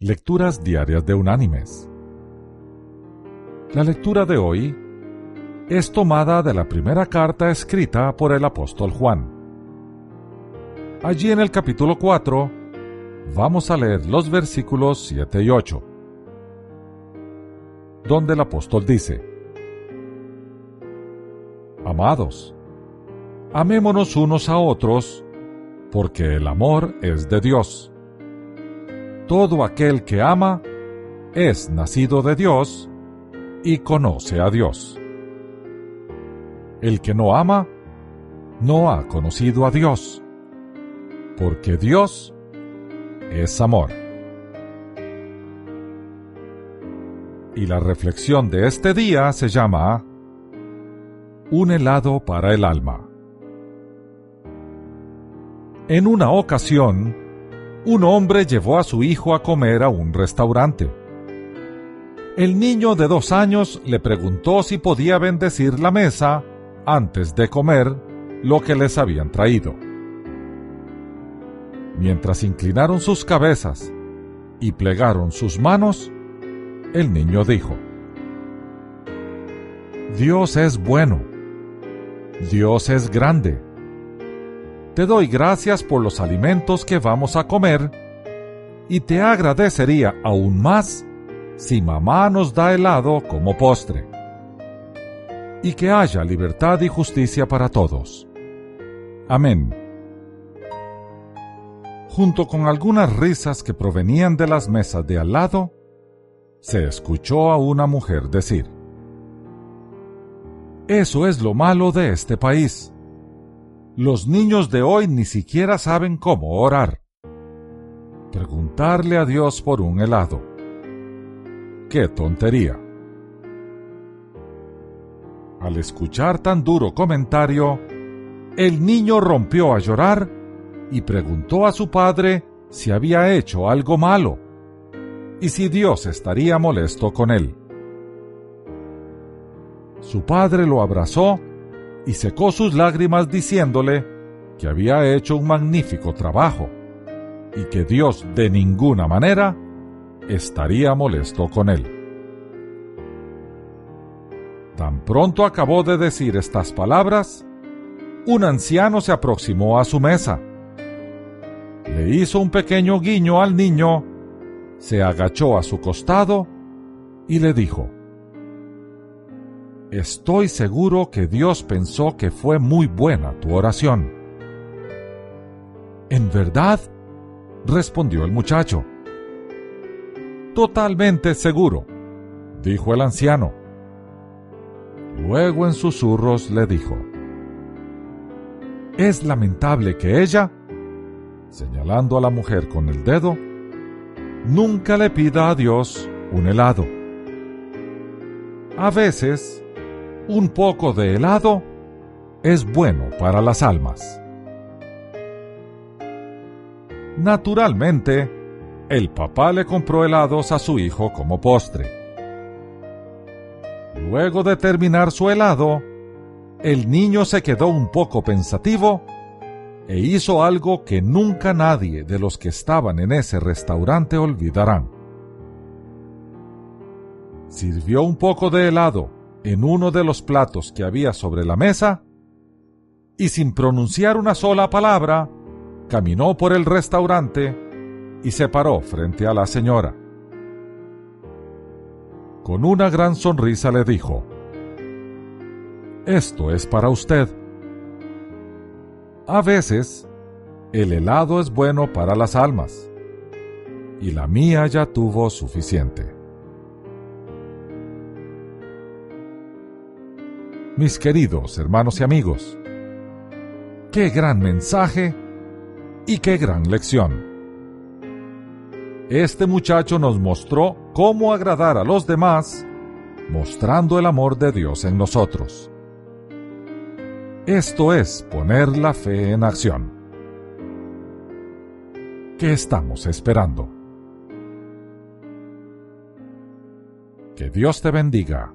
Lecturas Diarias de Unánimes. La lectura de hoy es tomada de la primera carta escrita por el apóstol Juan. Allí en el capítulo 4 vamos a leer los versículos 7 y 8, donde el apóstol dice, Amados, amémonos unos a otros, porque el amor es de Dios todo aquel que ama es nacido de Dios y conoce a Dios. El que no ama no ha conocido a Dios, porque Dios es amor. Y la reflexión de este día se llama Un helado para el alma. En una ocasión, un hombre llevó a su hijo a comer a un restaurante. El niño de dos años le preguntó si podía bendecir la mesa antes de comer lo que les habían traído. Mientras inclinaron sus cabezas y plegaron sus manos, el niño dijo, Dios es bueno, Dios es grande te doy gracias por los alimentos que vamos a comer y te agradecería aún más si mamá nos da helado como postre. Y que haya libertad y justicia para todos. Amén. Junto con algunas risas que provenían de las mesas de al lado, se escuchó a una mujer decir, Eso es lo malo de este país los niños de hoy ni siquiera saben cómo orar. Preguntarle a Dios por un helado. ¡Qué tontería! Al escuchar tan duro comentario, el niño rompió a llorar y preguntó a su padre si había hecho algo malo y si Dios estaría molesto con él. Su padre lo abrazó y secó sus lágrimas diciéndole que había hecho un magnífico trabajo y que Dios de ninguna manera estaría molesto con él. Tan pronto acabó de decir estas palabras, un anciano se aproximó a su mesa. Le hizo un pequeño guiño al niño, se agachó a su costado y le dijo, Estoy seguro que Dios pensó que fue muy buena tu oración. ¿En verdad? respondió el muchacho. Totalmente seguro, dijo el anciano. Luego en susurros le dijo, Es lamentable que ella, señalando a la mujer con el dedo, nunca le pida a Dios un helado. A veces, un poco de helado es bueno para las almas. Naturalmente, el papá le compró helados a su hijo como postre. Luego de terminar su helado, el niño se quedó un poco pensativo e hizo algo que nunca nadie de los que estaban en ese restaurante olvidarán. Sirvió un poco de helado en uno de los platos que había sobre la mesa y sin pronunciar una sola palabra, caminó por el restaurante y se paró frente a la señora. Con una gran sonrisa le dijo, Esto es para usted. A veces, el helado es bueno para las almas, y la mía ya tuvo suficiente. Mis queridos hermanos y amigos. Qué gran mensaje y qué gran lección. Este muchacho nos mostró cómo agradar a los demás, mostrando el amor de Dios en nosotros. Esto es poner la fe en acción. ¿Qué estamos esperando? Que Dios te bendiga